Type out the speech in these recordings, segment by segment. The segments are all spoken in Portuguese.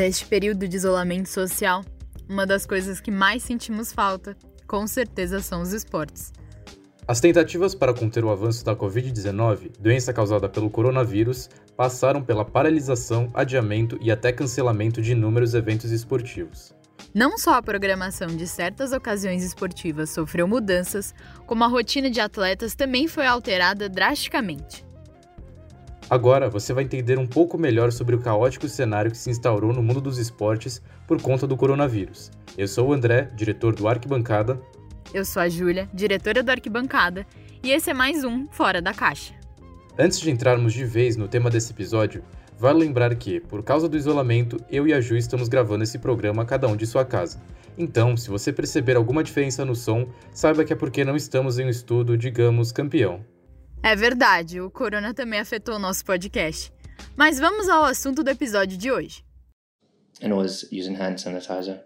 Neste período de isolamento social, uma das coisas que mais sentimos falta, com certeza, são os esportes. As tentativas para conter o avanço da Covid-19, doença causada pelo coronavírus, passaram pela paralisação, adiamento e até cancelamento de inúmeros eventos esportivos. Não só a programação de certas ocasiões esportivas sofreu mudanças, como a rotina de atletas também foi alterada drasticamente. Agora você vai entender um pouco melhor sobre o caótico cenário que se instaurou no mundo dos esportes por conta do coronavírus. Eu sou o André, diretor do Arquibancada. Eu sou a Júlia, diretora do Arquibancada, e esse é mais um Fora da Caixa. Antes de entrarmos de vez no tema desse episódio, vale lembrar que, por causa do isolamento, eu e a Ju estamos gravando esse programa cada um de sua casa. Então, se você perceber alguma diferença no som, saiba que é porque não estamos em um estudo, digamos, campeão. É verdade, o corona também afetou o nosso podcast. Mas vamos ao assunto do episódio de hoje. And was using hand sanitizer.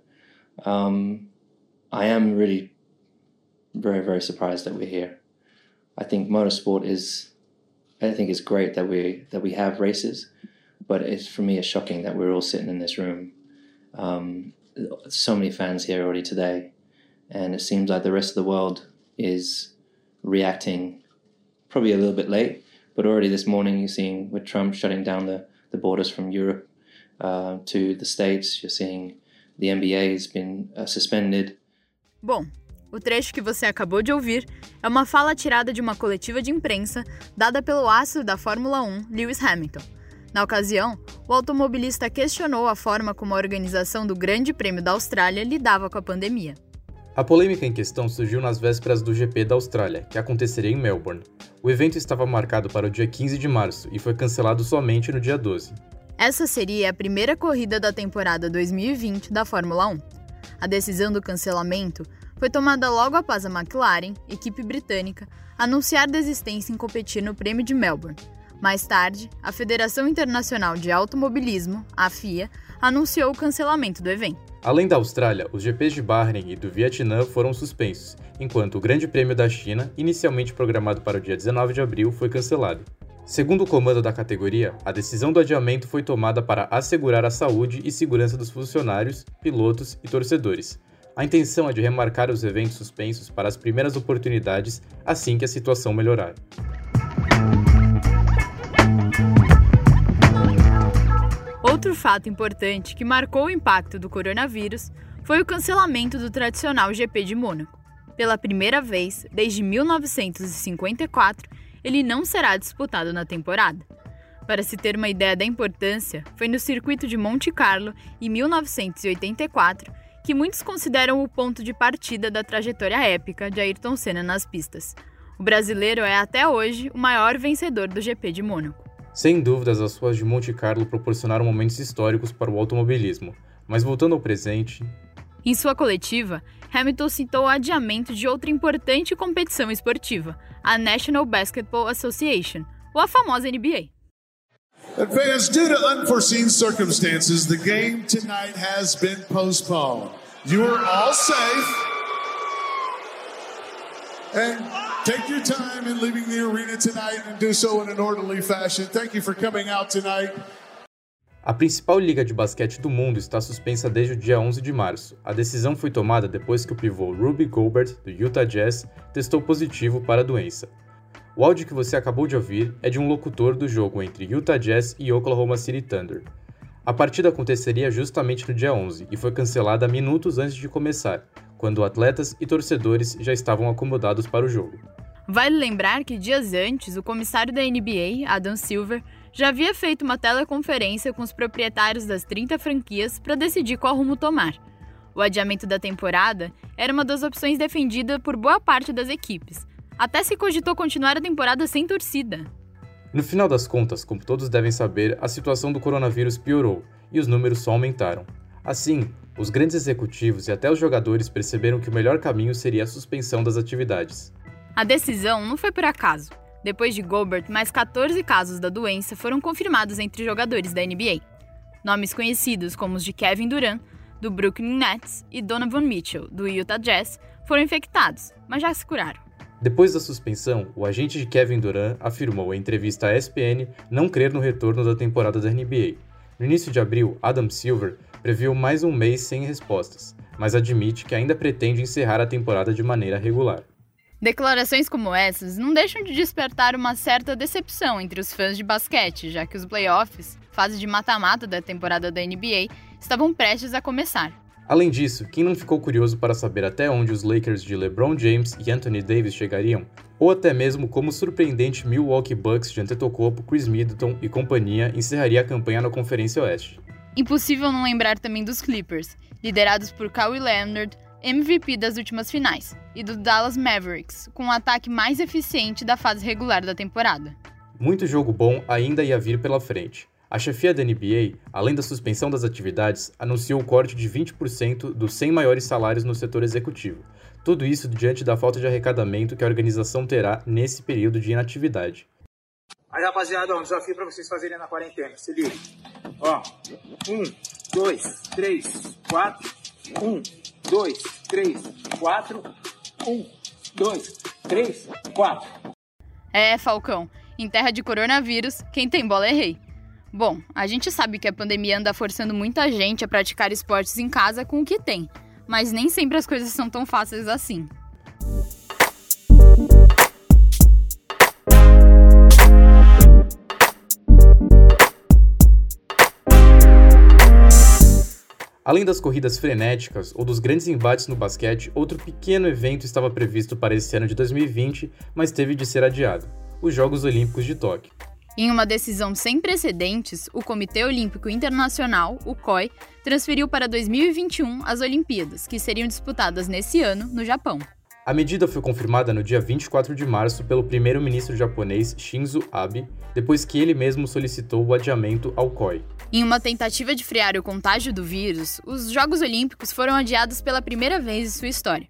Um, I am really very very surprised that we're here. I think motorsport is, I think it's great that we that we have races, but it's for me it's shocking that we're all sitting in this room. Um, so many fans here already today, and it seems like the rest of the world is reacting probably a little bit late, but already this morning you're seeing with Trump shutting down the, the borders from Europe uh, to the States, you're seeing the NBA has been uh, suspended. Bom, o trecho que você acabou de ouvir é uma fala tirada de uma coletiva de imprensa dada pelo astro da Fórmula 1, Lewis Hamilton. Na ocasião, o automobilista questionou a forma como a organização do Grande Prêmio da Austrália lidava com a pandemia. A polêmica em questão surgiu nas vésperas do GP da Austrália, que aconteceria em Melbourne. O evento estava marcado para o dia 15 de março e foi cancelado somente no dia 12. Essa seria a primeira corrida da temporada 2020 da Fórmula 1. A decisão do cancelamento foi tomada logo após a McLaren, equipe britânica, anunciar desistência em competir no Prêmio de Melbourne. Mais tarde, a Federação Internacional de Automobilismo, a FIA, anunciou o cancelamento do evento. Além da Austrália, os GPs de Bahrein e do Vietnã foram suspensos, enquanto o Grande Prêmio da China, inicialmente programado para o dia 19 de abril, foi cancelado. Segundo o comando da categoria, a decisão do adiamento foi tomada para assegurar a saúde e segurança dos funcionários, pilotos e torcedores. A intenção é de remarcar os eventos suspensos para as primeiras oportunidades assim que a situação melhorar. Outro fato importante que marcou o impacto do coronavírus foi o cancelamento do tradicional GP de Mônaco. Pela primeira vez desde 1954, ele não será disputado na temporada. Para se ter uma ideia da importância, foi no circuito de Monte Carlo, em 1984, que muitos consideram o ponto de partida da trajetória épica de Ayrton Senna nas pistas. O brasileiro é até hoje o maior vencedor do GP de Mônaco. Sem dúvidas, as ruas de Monte Carlo proporcionaram momentos históricos para o automobilismo. Mas voltando ao presente. Em sua coletiva, Hamilton citou o adiamento de outra importante competição esportiva, a National Basketball Association, ou a famosa NBA. Advance due to unforeseen circumstances, the game tonight has been postponed. You are all safe. And Take your time in leaving the arena tonight and do so in an orderly fashion. Thank you for coming out tonight. A principal liga de basquete do mundo está suspensa desde o dia 11 de março. A decisão foi tomada depois que o pivô Ruby Gobert, do Utah Jazz, testou positivo para a doença. O áudio que você acabou de ouvir é de um locutor do jogo entre Utah Jazz e Oklahoma City Thunder. A partida aconteceria justamente no dia 11 e foi cancelada minutos antes de começar, quando atletas e torcedores já estavam acomodados para o jogo. Vale lembrar que dias antes, o comissário da NBA, Adam Silver, já havia feito uma teleconferência com os proprietários das 30 franquias para decidir qual rumo tomar. O adiamento da temporada era uma das opções defendida por boa parte das equipes. Até se cogitou continuar a temporada sem torcida. No final das contas, como todos devem saber, a situação do coronavírus piorou e os números só aumentaram. Assim, os grandes executivos e até os jogadores perceberam que o melhor caminho seria a suspensão das atividades. A decisão não foi por acaso. Depois de Gobert, mais 14 casos da doença foram confirmados entre jogadores da NBA. Nomes conhecidos como os de Kevin Durant, do Brooklyn Nets, e Donovan Mitchell, do Utah Jazz, foram infectados, mas já se curaram. Depois da suspensão, o agente de Kevin Durant afirmou em entrevista à ESPN não crer no retorno da temporada da NBA. No início de abril, Adam Silver previu mais um mês sem respostas, mas admite que ainda pretende encerrar a temporada de maneira regular. Declarações como essas não deixam de despertar uma certa decepção entre os fãs de basquete, já que os playoffs, fase de mata-mata da temporada da NBA, estavam prestes a começar. Além disso, quem não ficou curioso para saber até onde os Lakers de LeBron James e Anthony Davis chegariam, ou até mesmo como o surpreendente Milwaukee Bucks de Antetokounmpo, Chris Middleton e companhia encerraria a campanha na Conferência Oeste. Impossível não lembrar também dos Clippers, liderados por Kawhi Leonard, MVP das últimas finais, e do Dallas Mavericks, com o ataque mais eficiente da fase regular da temporada. Muito jogo bom ainda ia vir pela frente. A chefia da NBA, além da suspensão das atividades, anunciou o corte de 20% dos 100 maiores salários no setor executivo. Tudo isso diante da falta de arrecadamento que a organização terá nesse período de inatividade. Aí, rapaziada, um desafio para vocês fazerem na quarentena. Se liga. Ó, um, dois, três, quatro. Um, dois, três, quatro. Um, dois, três, quatro. É, Falcão. Em terra de coronavírus, quem tem bola é rei. Bom, a gente sabe que a pandemia anda forçando muita gente a praticar esportes em casa com o que tem, mas nem sempre as coisas são tão fáceis assim. Além das corridas frenéticas ou dos grandes embates no basquete, outro pequeno evento estava previsto para esse ano de 2020, mas teve de ser adiado: os Jogos Olímpicos de Tóquio. Em uma decisão sem precedentes, o Comitê Olímpico Internacional, o COI, transferiu para 2021 as Olimpíadas, que seriam disputadas nesse ano no Japão. A medida foi confirmada no dia 24 de março pelo primeiro-ministro japonês Shinzo Abe, depois que ele mesmo solicitou o adiamento ao COI. Em uma tentativa de frear o contágio do vírus, os Jogos Olímpicos foram adiados pela primeira vez em sua história.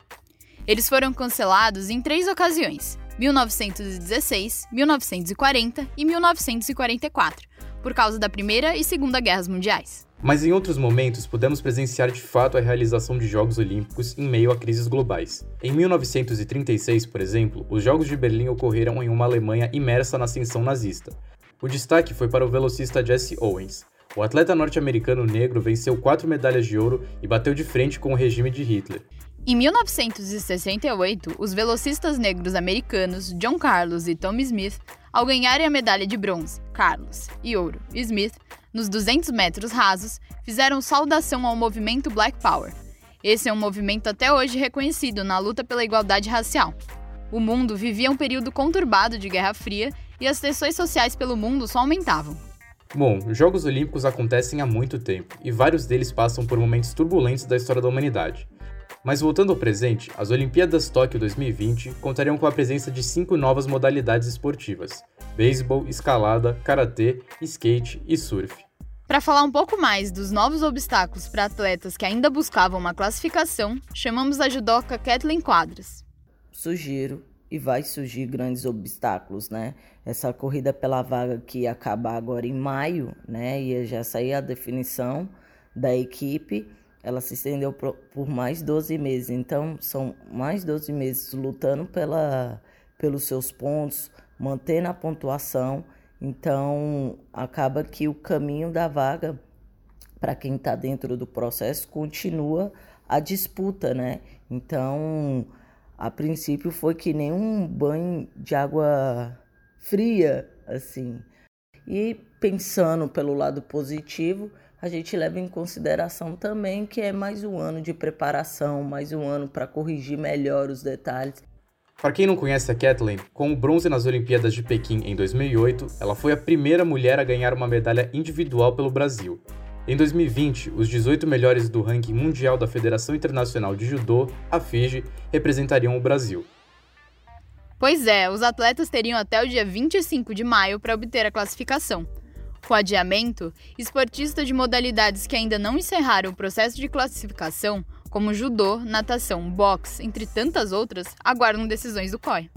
Eles foram cancelados em três ocasiões: 1916, 1940 e 1944, por causa da Primeira e Segunda Guerras Mundiais. Mas em outros momentos pudemos presenciar de fato a realização de Jogos Olímpicos em meio a crises globais. Em 1936, por exemplo, os Jogos de Berlim ocorreram em uma Alemanha imersa na ascensão nazista. O destaque foi para o velocista Jesse Owens, o atleta norte-americano negro venceu quatro medalhas de ouro e bateu de frente com o regime de Hitler. Em 1968, os velocistas negros americanos John Carlos e Tommy Smith, ao ganharem a medalha de bronze, Carlos, e ouro, Smith, nos 200 metros rasos, fizeram saudação ao movimento Black Power. Esse é um movimento até hoje reconhecido na luta pela igualdade racial. O mundo vivia um período conturbado de Guerra Fria e as tensões sociais pelo mundo só aumentavam. Bom, os Jogos Olímpicos acontecem há muito tempo e vários deles passam por momentos turbulentos da história da humanidade. Mas voltando ao presente, as Olimpíadas Tóquio 2020 contariam com a presença de cinco novas modalidades esportivas: beisebol, escalada, karatê, skate e surf. Para falar um pouco mais dos novos obstáculos para atletas que ainda buscavam uma classificação, chamamos a judoca Kathleen Quadras. Sugiro e vai surgir grandes obstáculos, né? Essa corrida pela vaga que ia acabar agora em maio, né? Ia já sair a definição da equipe, ela se estendeu por mais 12 meses. Então, são mais 12 meses lutando pela, pelos seus pontos, mantendo a pontuação. Então, acaba que o caminho da vaga, para quem está dentro do processo, continua a disputa, né? Então, a princípio foi que nem um banho de água fria, assim. E pensando pelo lado positivo, a gente leva em consideração também que é mais um ano de preparação, mais um ano para corrigir melhor os detalhes. Para quem não conhece a Kathleen, com o bronze nas Olimpíadas de Pequim em 2008, ela foi a primeira mulher a ganhar uma medalha individual pelo Brasil. Em 2020, os 18 melhores do ranking mundial da Federação Internacional de Judô, a FIGE, representariam o Brasil. Pois é, os atletas teriam até o dia 25 de maio para obter a classificação. Com adiamento, esportistas de modalidades que ainda não encerraram o processo de classificação, como judô, natação, boxe, entre tantas outras, aguardam decisões do COI.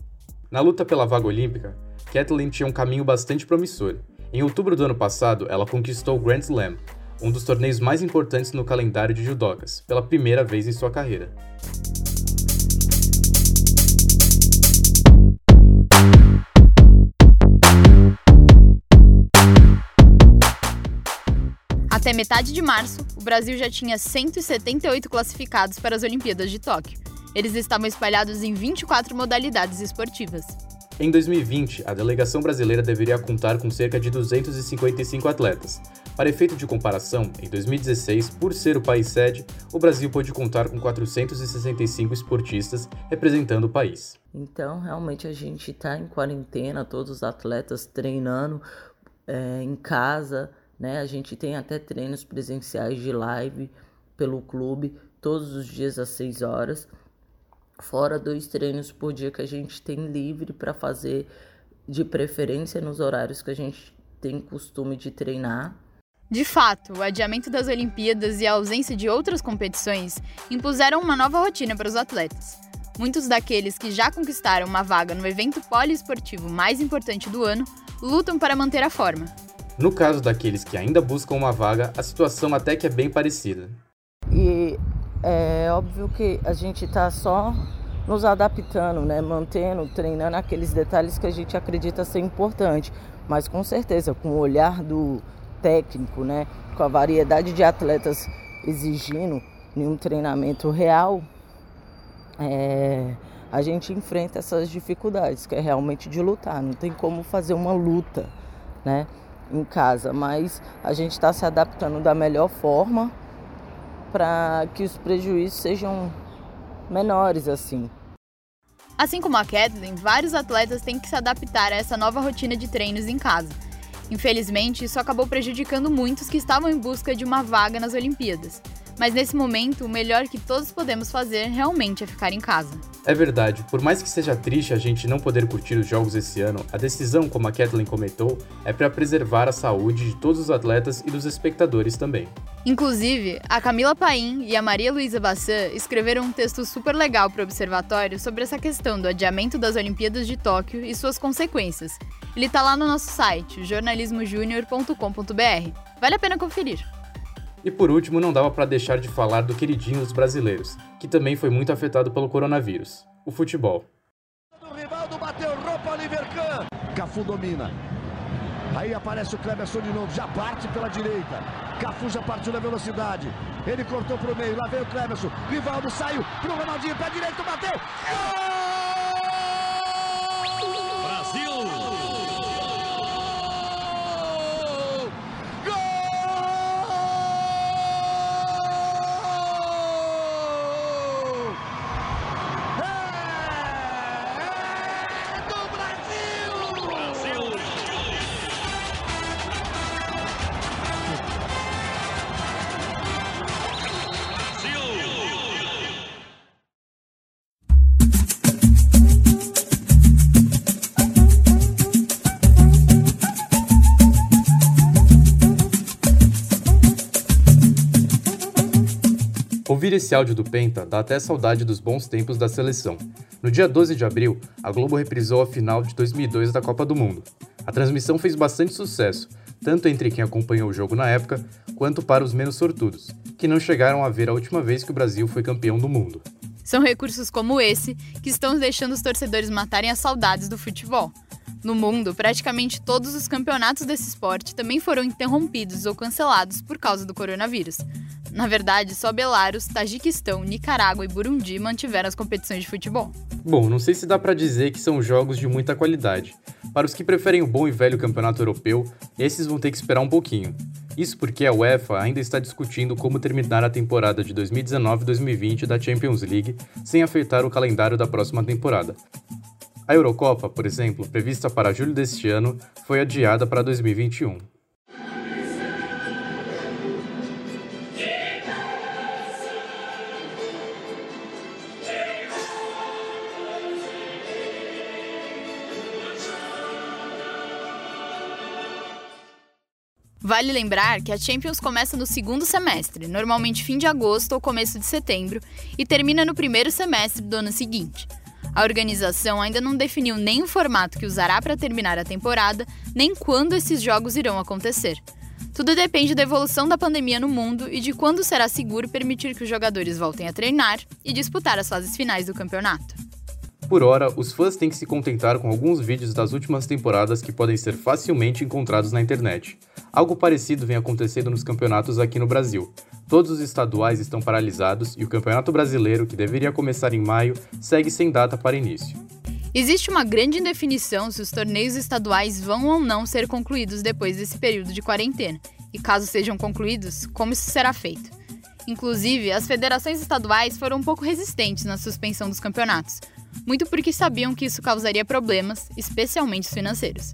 Na luta pela vaga olímpica, Kathleen tinha um caminho bastante promissor. Em outubro do ano passado, ela conquistou o Grand Slam, um dos torneios mais importantes no calendário de judocas, pela primeira vez em sua carreira. Até metade de março, o Brasil já tinha 178 classificados para as Olimpíadas de Tóquio. Eles estavam espalhados em 24 modalidades esportivas. Em 2020, a delegação brasileira deveria contar com cerca de 255 atletas. Para efeito de comparação, em 2016, por ser o país sede, o Brasil pôde contar com 465 esportistas representando o país. Então, realmente a gente está em quarentena, todos os atletas treinando é, em casa, né? A gente tem até treinos presenciais de live pelo clube todos os dias às 6 horas fora dois treinos por dia que a gente tem livre para fazer, de preferência nos horários que a gente tem costume de treinar. De fato, o adiamento das Olimpíadas e a ausência de outras competições impuseram uma nova rotina para os atletas. Muitos daqueles que já conquistaram uma vaga no evento poliesportivo mais importante do ano lutam para manter a forma. No caso daqueles que ainda buscam uma vaga, a situação até que é bem parecida. E é óbvio que a gente está só nos adaptando, né? mantendo, treinando aqueles detalhes que a gente acredita ser importante, mas com certeza com o olhar do técnico, né? com a variedade de atletas exigindo um treinamento real, é, a gente enfrenta essas dificuldades, que é realmente de lutar. Não tem como fazer uma luta né, em casa, mas a gente está se adaptando da melhor forma para que os prejuízos sejam menores assim. Assim como a Kathleen, vários atletas têm que se adaptar a essa nova rotina de treinos em casa. Infelizmente, isso acabou prejudicando muitos que estavam em busca de uma vaga nas Olimpíadas. Mas nesse momento, o melhor que todos podemos fazer realmente é ficar em casa. É verdade, por mais que seja triste a gente não poder curtir os jogos esse ano, a decisão, como a Kathleen comentou, é para preservar a saúde de todos os atletas e dos espectadores também. Inclusive, a Camila Paim e a Maria Luísa Bassan escreveram um texto super legal para o Observatório sobre essa questão do adiamento das Olimpíadas de Tóquio e suas consequências. Ele está lá no nosso site, jornalismojunior.com.br. Vale a pena conferir. E por último, não dava para deixar de falar do queridinho dos brasileiros, que também foi muito afetado pelo coronavírus: o futebol. O Rivaldo bateu roupa Oliver Kahn. Cafu domina. Aí aparece o Cleberson de novo, já parte pela direita. Cafu já partiu na velocidade. Ele cortou pro meio, lá vem o Cleberson. Rivaldo saiu pro Ronaldinho, pé direito, bateu. Gol! Ouvir esse áudio do Penta dá até saudade dos bons tempos da seleção. No dia 12 de abril, a Globo reprisou a final de 2002 da Copa do Mundo. A transmissão fez bastante sucesso, tanto entre quem acompanhou o jogo na época, quanto para os menos sortudos, que não chegaram a ver a última vez que o Brasil foi campeão do mundo. São recursos como esse que estão deixando os torcedores matarem as saudades do futebol. No mundo, praticamente todos os campeonatos desse esporte também foram interrompidos ou cancelados por causa do coronavírus. Na verdade, só Belarus, Tajiquistão, Nicarágua e Burundi mantiveram as competições de futebol. Bom, não sei se dá para dizer que são jogos de muita qualidade. Para os que preferem o bom e velho campeonato europeu, esses vão ter que esperar um pouquinho. Isso porque a UEFA ainda está discutindo como terminar a temporada de 2019-2020 da Champions League sem afetar o calendário da próxima temporada. A Eurocopa, por exemplo, prevista para julho deste ano, foi adiada para 2021. Vale lembrar que a Champions começa no segundo semestre, normalmente fim de agosto ou começo de setembro, e termina no primeiro semestre do ano seguinte. A organização ainda não definiu nem o formato que usará para terminar a temporada, nem quando esses jogos irão acontecer. Tudo depende da evolução da pandemia no mundo e de quando será seguro permitir que os jogadores voltem a treinar e disputar as fases finais do campeonato. Por hora, os fãs têm que se contentar com alguns vídeos das últimas temporadas que podem ser facilmente encontrados na internet. Algo parecido vem acontecendo nos campeonatos aqui no Brasil. Todos os estaduais estão paralisados e o Campeonato Brasileiro, que deveria começar em maio, segue sem data para início. Existe uma grande indefinição se os torneios estaduais vão ou não ser concluídos depois desse período de quarentena, e caso sejam concluídos, como isso será feito. Inclusive, as federações estaduais foram um pouco resistentes na suspensão dos campeonatos, muito porque sabiam que isso causaria problemas, especialmente financeiros.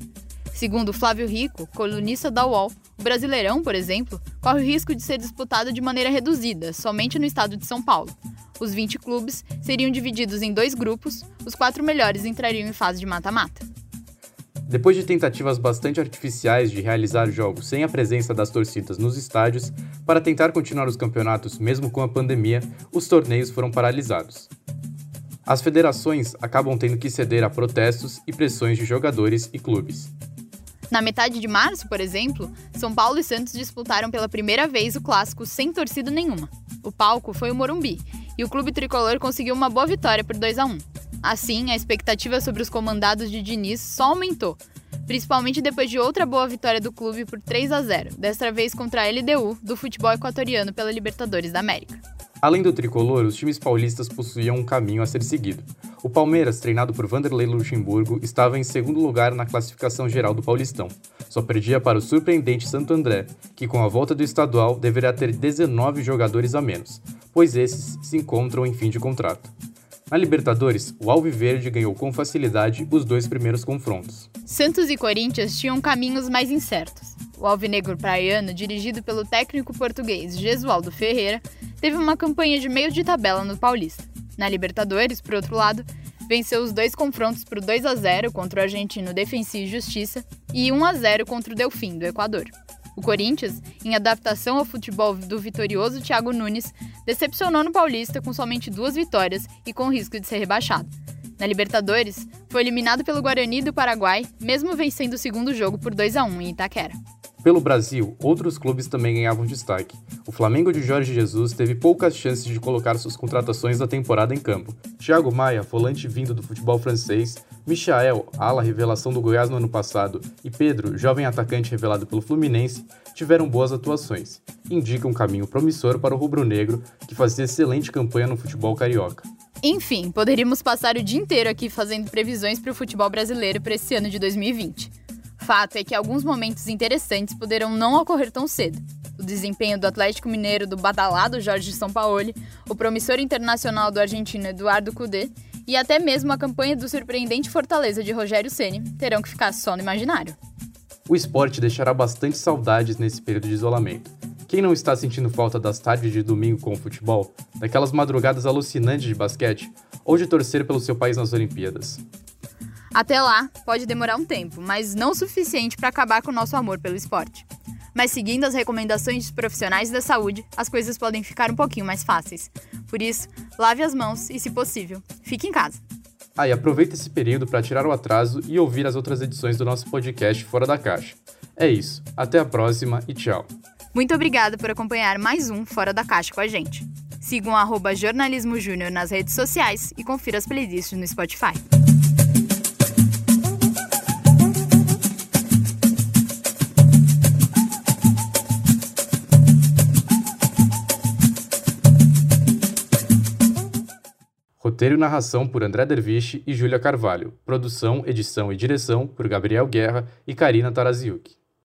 Segundo Flávio Rico, colunista da UOL, o Brasileirão, por exemplo, corre o risco de ser disputado de maneira reduzida, somente no estado de São Paulo. Os 20 clubes seriam divididos em dois grupos, os quatro melhores entrariam em fase de mata-mata. Depois de tentativas bastante artificiais de realizar jogos sem a presença das torcidas nos estádios, para tentar continuar os campeonatos mesmo com a pandemia, os torneios foram paralisados. As federações acabam tendo que ceder a protestos e pressões de jogadores e clubes. Na metade de março, por exemplo, São Paulo e Santos disputaram pela primeira vez o clássico sem torcida nenhuma. O palco foi o Morumbi e o clube tricolor conseguiu uma boa vitória por 2 a 1. Assim, a expectativa sobre os comandados de Diniz só aumentou, principalmente depois de outra boa vitória do clube por 3 a 0, desta vez contra a LDU do futebol equatoriano pela Libertadores da América. Além do tricolor, os times paulistas possuíam um caminho a ser seguido. O Palmeiras, treinado por Vanderlei Luxemburgo, estava em segundo lugar na classificação geral do Paulistão. Só perdia para o surpreendente Santo André, que com a volta do estadual deverá ter 19 jogadores a menos, pois esses se encontram em fim de contrato. Na Libertadores, o Alviverde ganhou com facilidade os dois primeiros confrontos. Santos e Corinthians tinham caminhos mais incertos. O Alvinegro Praiano, dirigido pelo técnico português Gesualdo Ferreira, teve uma campanha de meio de tabela no Paulista. Na Libertadores, por outro lado, venceu os dois confrontos por 2 a 0 contra o argentino Defensa e Justiça e 1 a 0 contra o Delfim do Equador. O Corinthians, em adaptação ao futebol do vitorioso Thiago Nunes, decepcionou no Paulista com somente duas vitórias e com risco de ser rebaixado. Na Libertadores, foi eliminado pelo Guarani do Paraguai, mesmo vencendo o segundo jogo por 2 a 1 em Itaquera. Pelo Brasil, outros clubes também ganhavam destaque. O Flamengo de Jorge Jesus teve poucas chances de colocar suas contratações da temporada em campo. Thiago Maia, volante vindo do futebol francês, Michael, ala revelação do Goiás no ano passado, e Pedro, jovem atacante revelado pelo Fluminense, tiveram boas atuações. Indica um caminho promissor para o rubro-negro, que fazia excelente campanha no futebol carioca. Enfim, poderíamos passar o dia inteiro aqui fazendo previsões para o futebol brasileiro para esse ano de 2020. Fato é que alguns momentos interessantes poderão não ocorrer tão cedo. O desempenho do Atlético Mineiro do badalado Jorge Sampaoli, o promissor internacional do argentino Eduardo Cudê e até mesmo a campanha do surpreendente Fortaleza de Rogério Ceni terão que ficar só no imaginário. O esporte deixará bastante saudades nesse período de isolamento. Quem não está sentindo falta das tardes de domingo com o futebol, daquelas madrugadas alucinantes de basquete ou de torcer pelo seu país nas Olimpíadas? Até lá, pode demorar um tempo, mas não o suficiente para acabar com o nosso amor pelo esporte. Mas seguindo as recomendações dos profissionais da saúde, as coisas podem ficar um pouquinho mais fáceis. Por isso, lave as mãos e, se possível, fique em casa. Ah, e aproveita esse período para tirar o atraso e ouvir as outras edições do nosso podcast Fora da Caixa. É isso, até a próxima e tchau. Muito obrigada por acompanhar mais um Fora da Caixa com a gente. Sigam o Jornalismo Júnior nas redes sociais e confira as playlists no Spotify. Roteiro e narração por André Derviche e Júlia Carvalho. Produção, edição e direção por Gabriel Guerra e Karina Taraziuk.